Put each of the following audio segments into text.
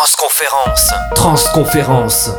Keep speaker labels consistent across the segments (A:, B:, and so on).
A: Transconférence.
B: Transconférence.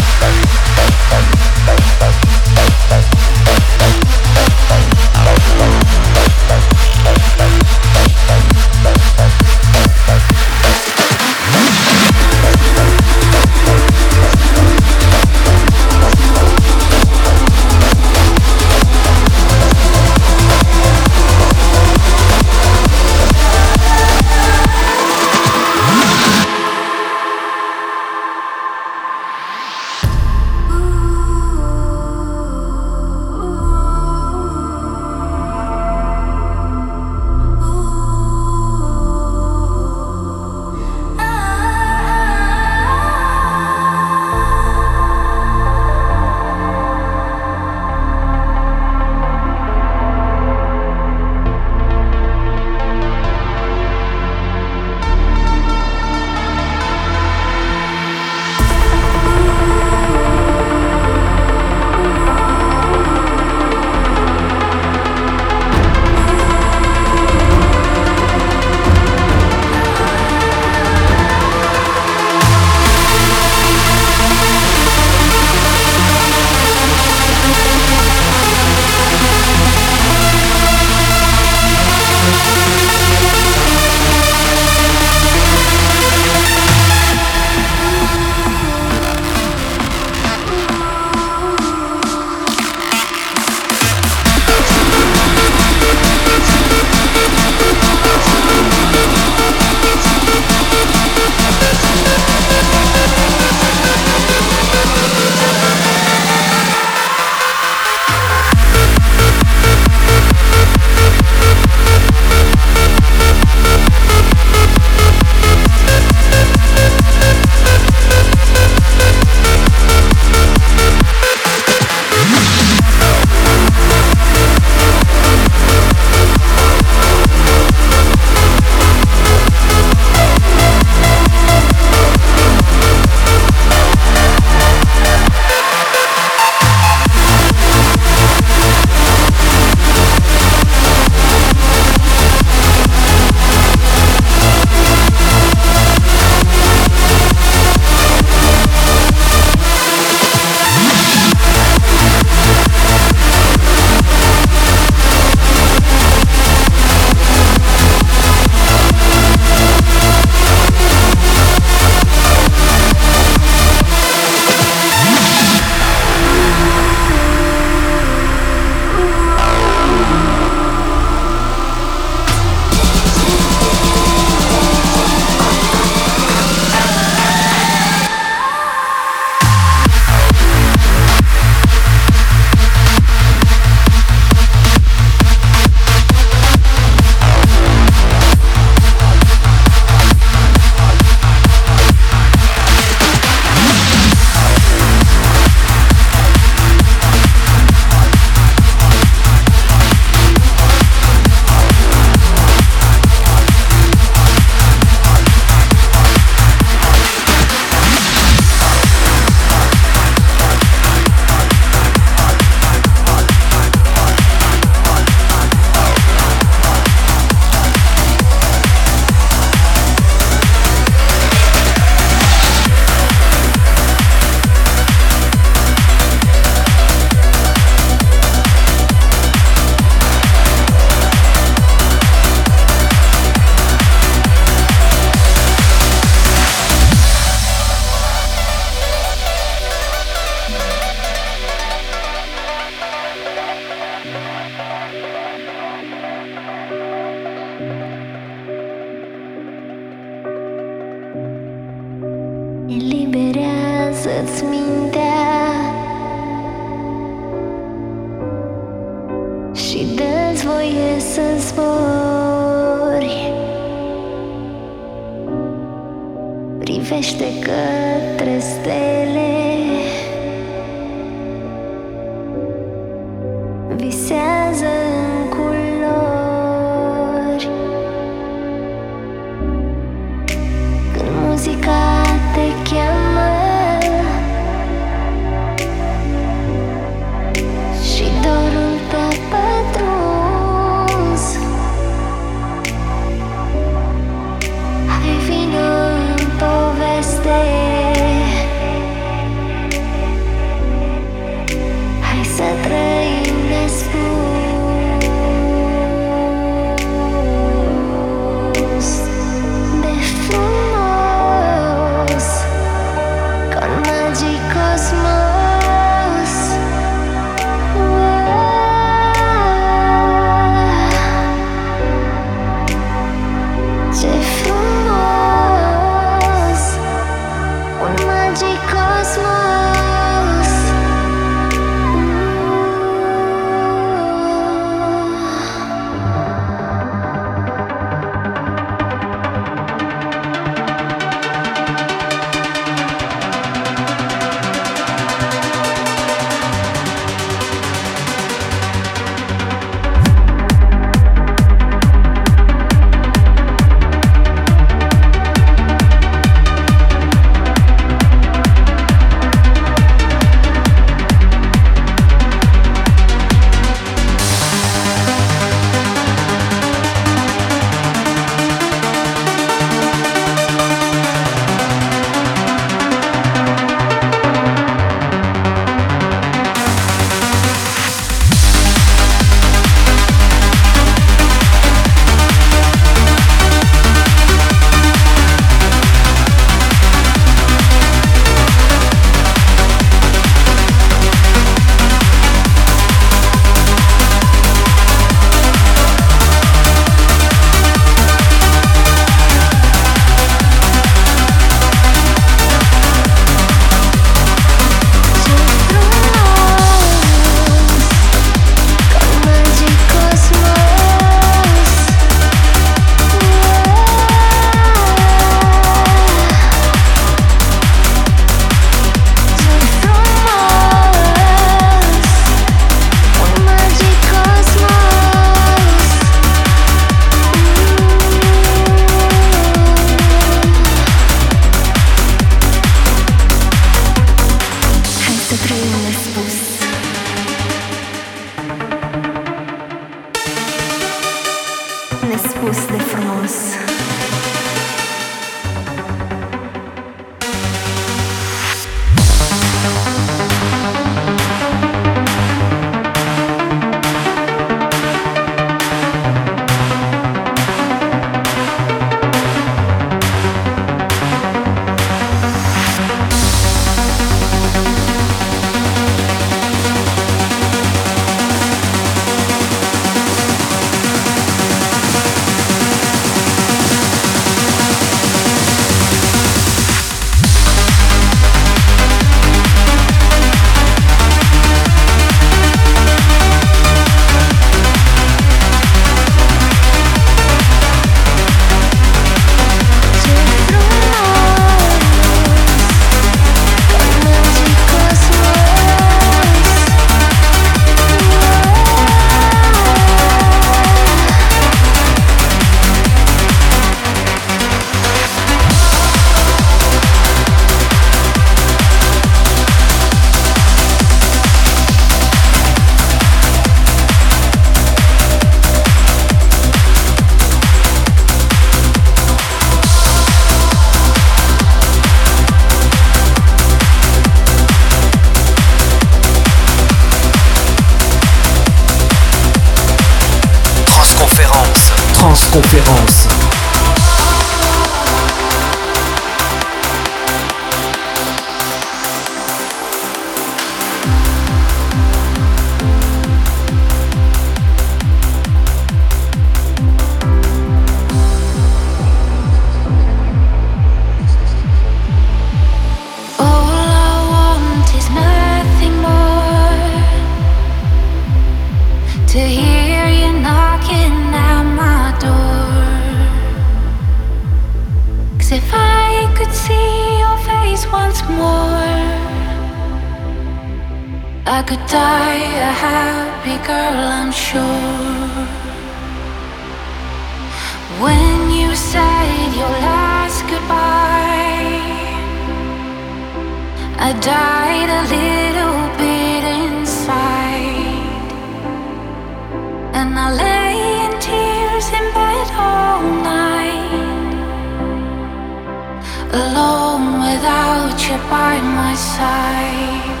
C: Without you by my side.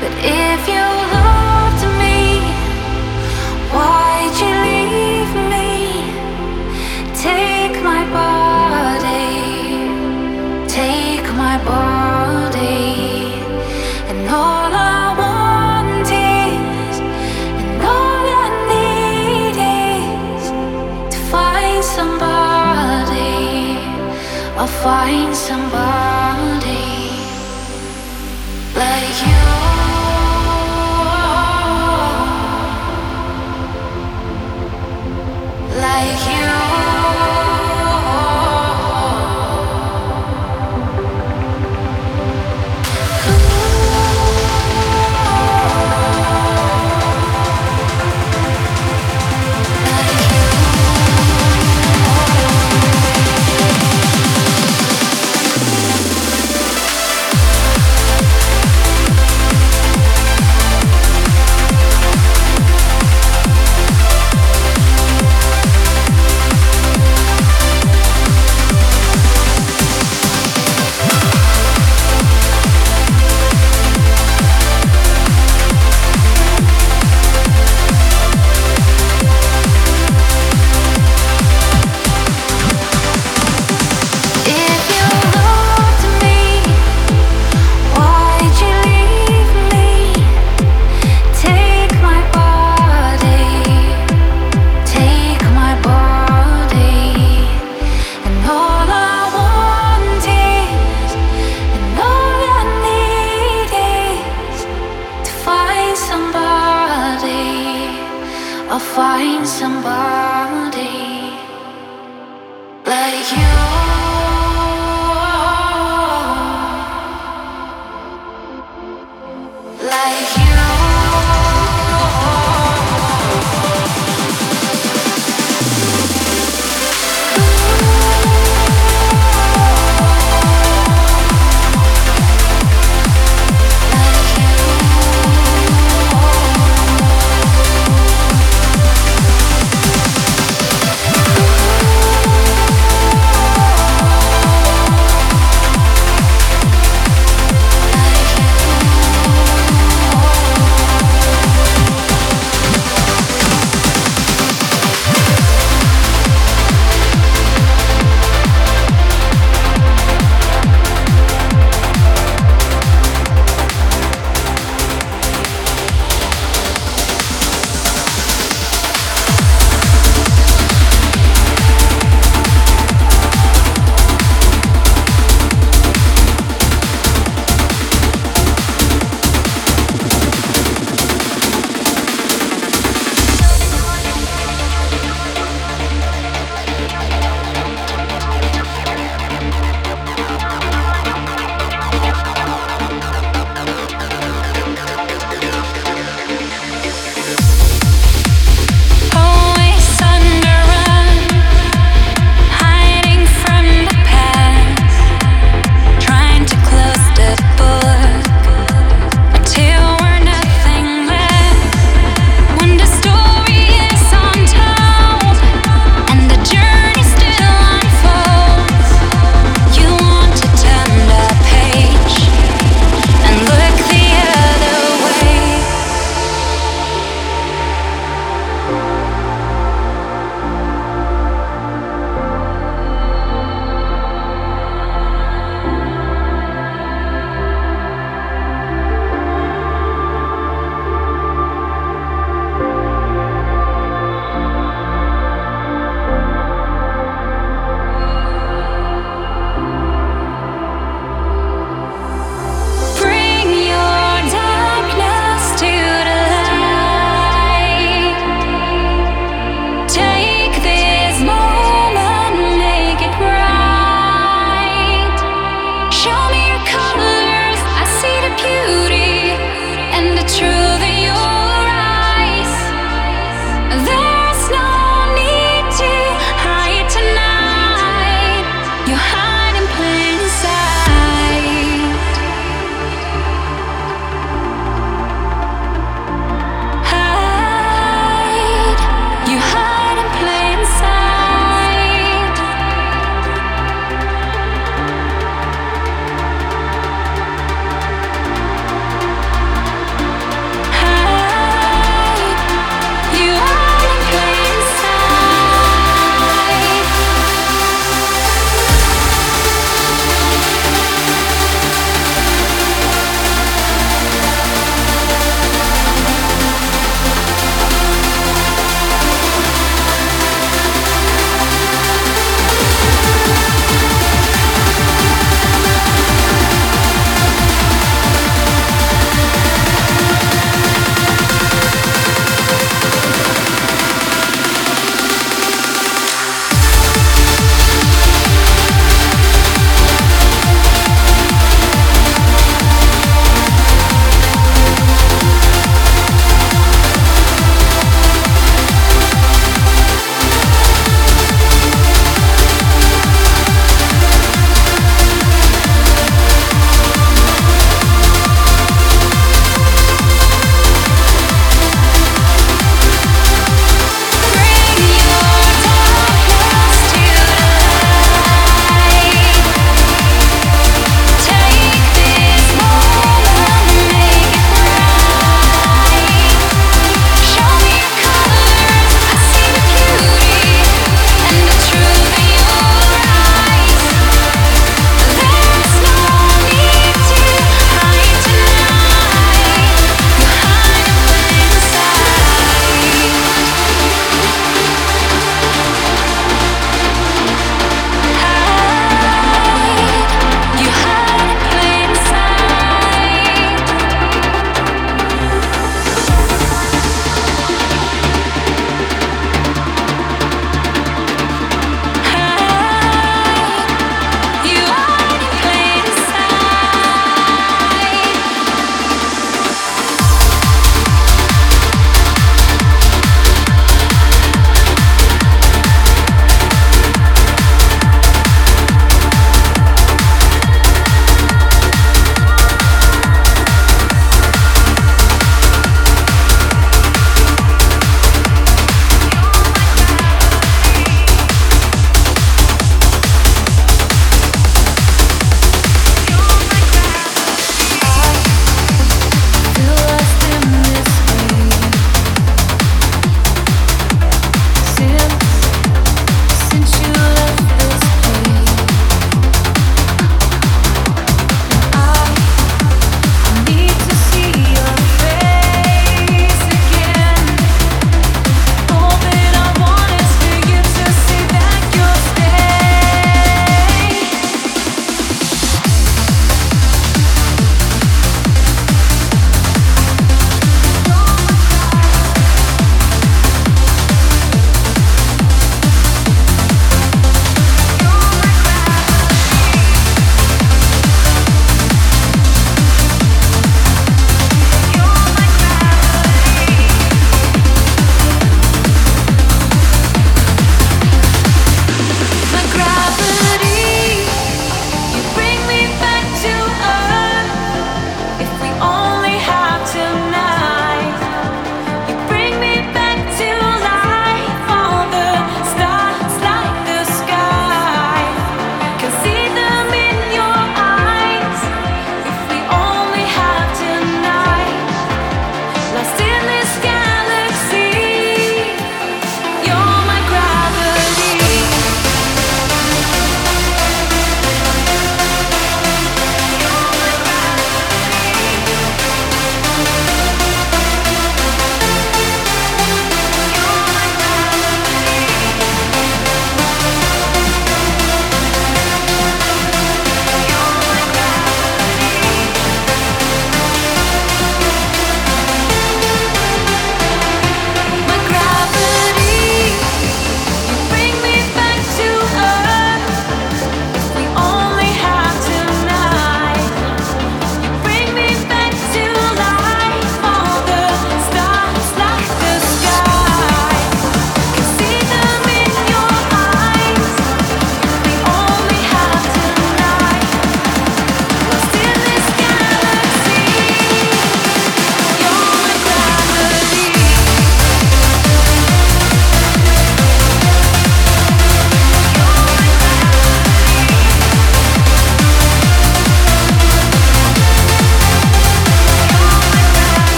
C: But if you loved me, why'd you leave me? Take my body, take my body, and all I want is, and all I need is to find somebody. I'll find somebody Like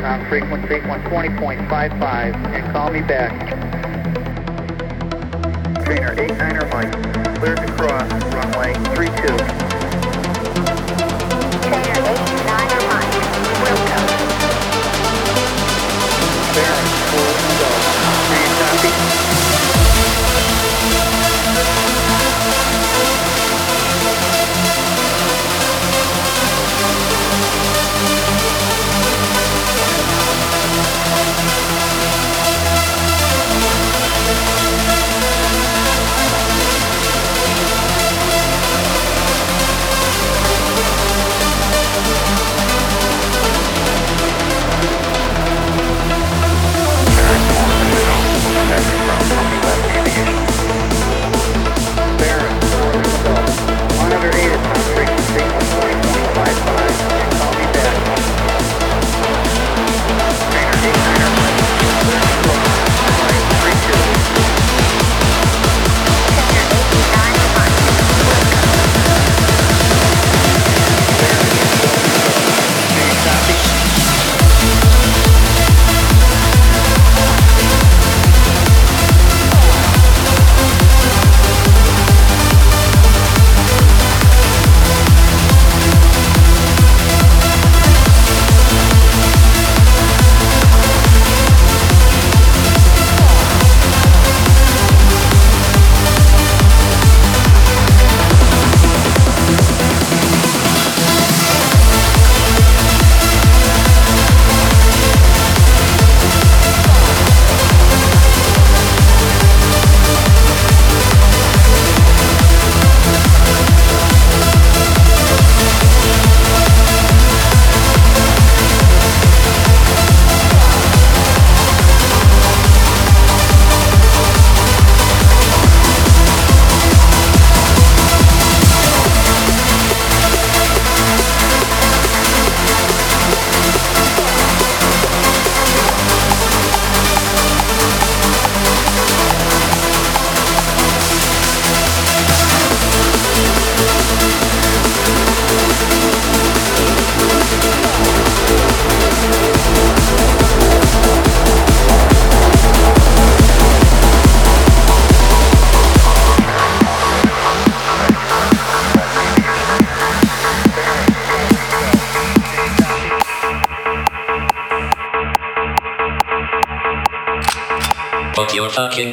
D: Uh, on frequency 120.55 and call me back. Trainer 89er Mike, clear to cross runway 32.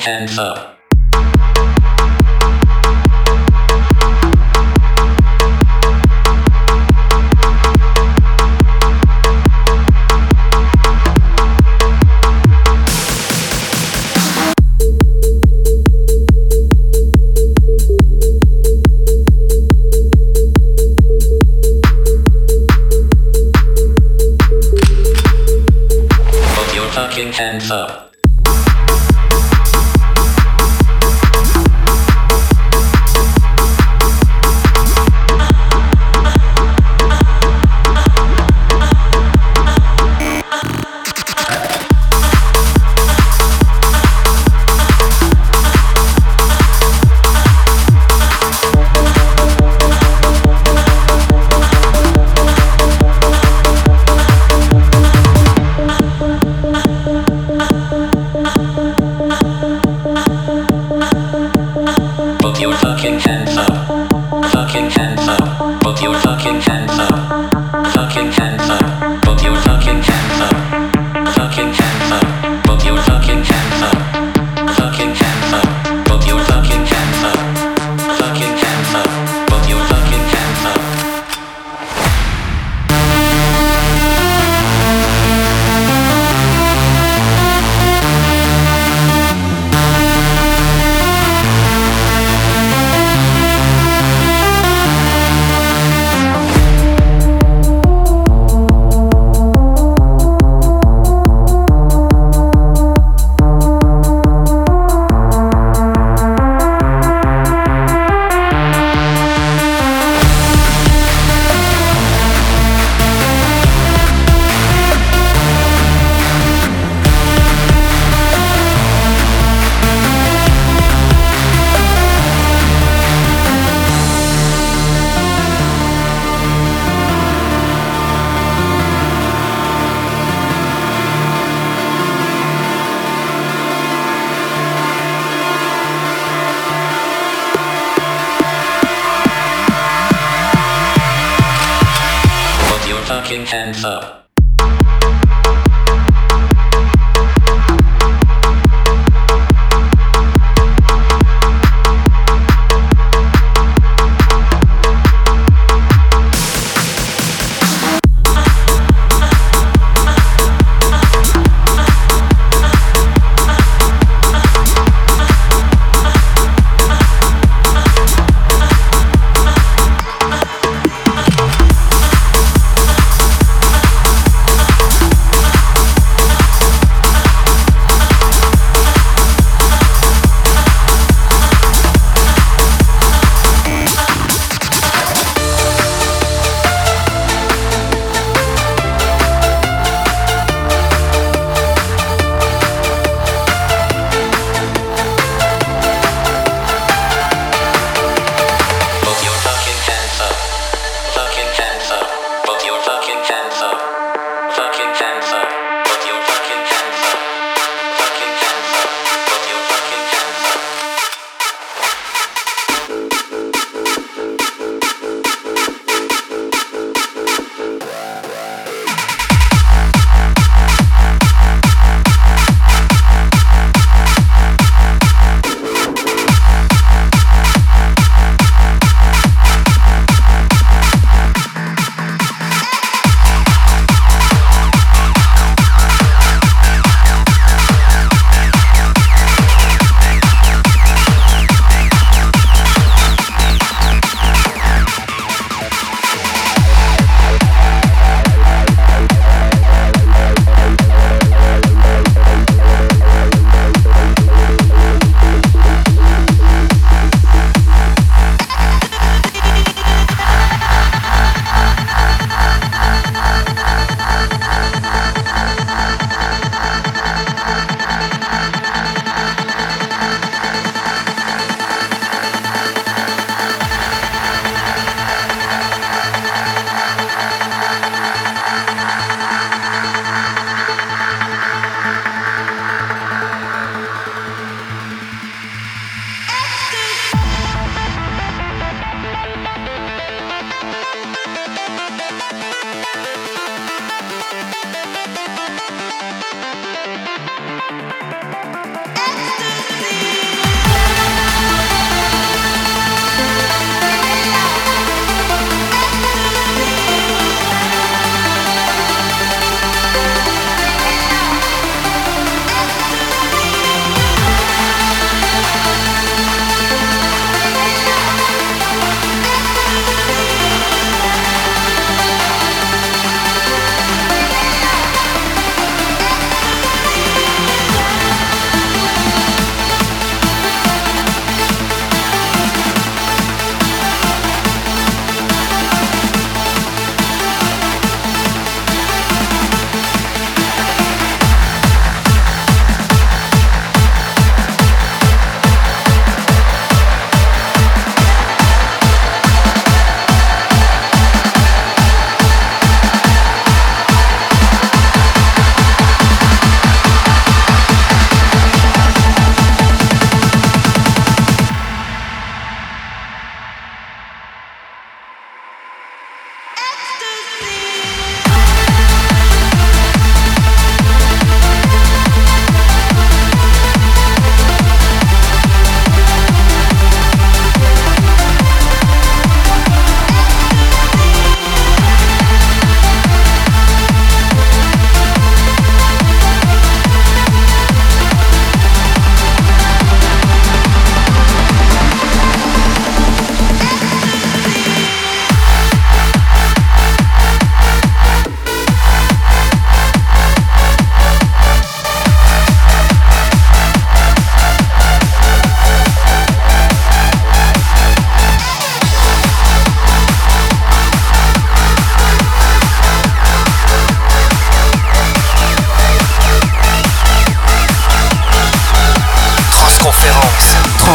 E: Hands up. Uh, you.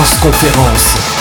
B: Transconférence.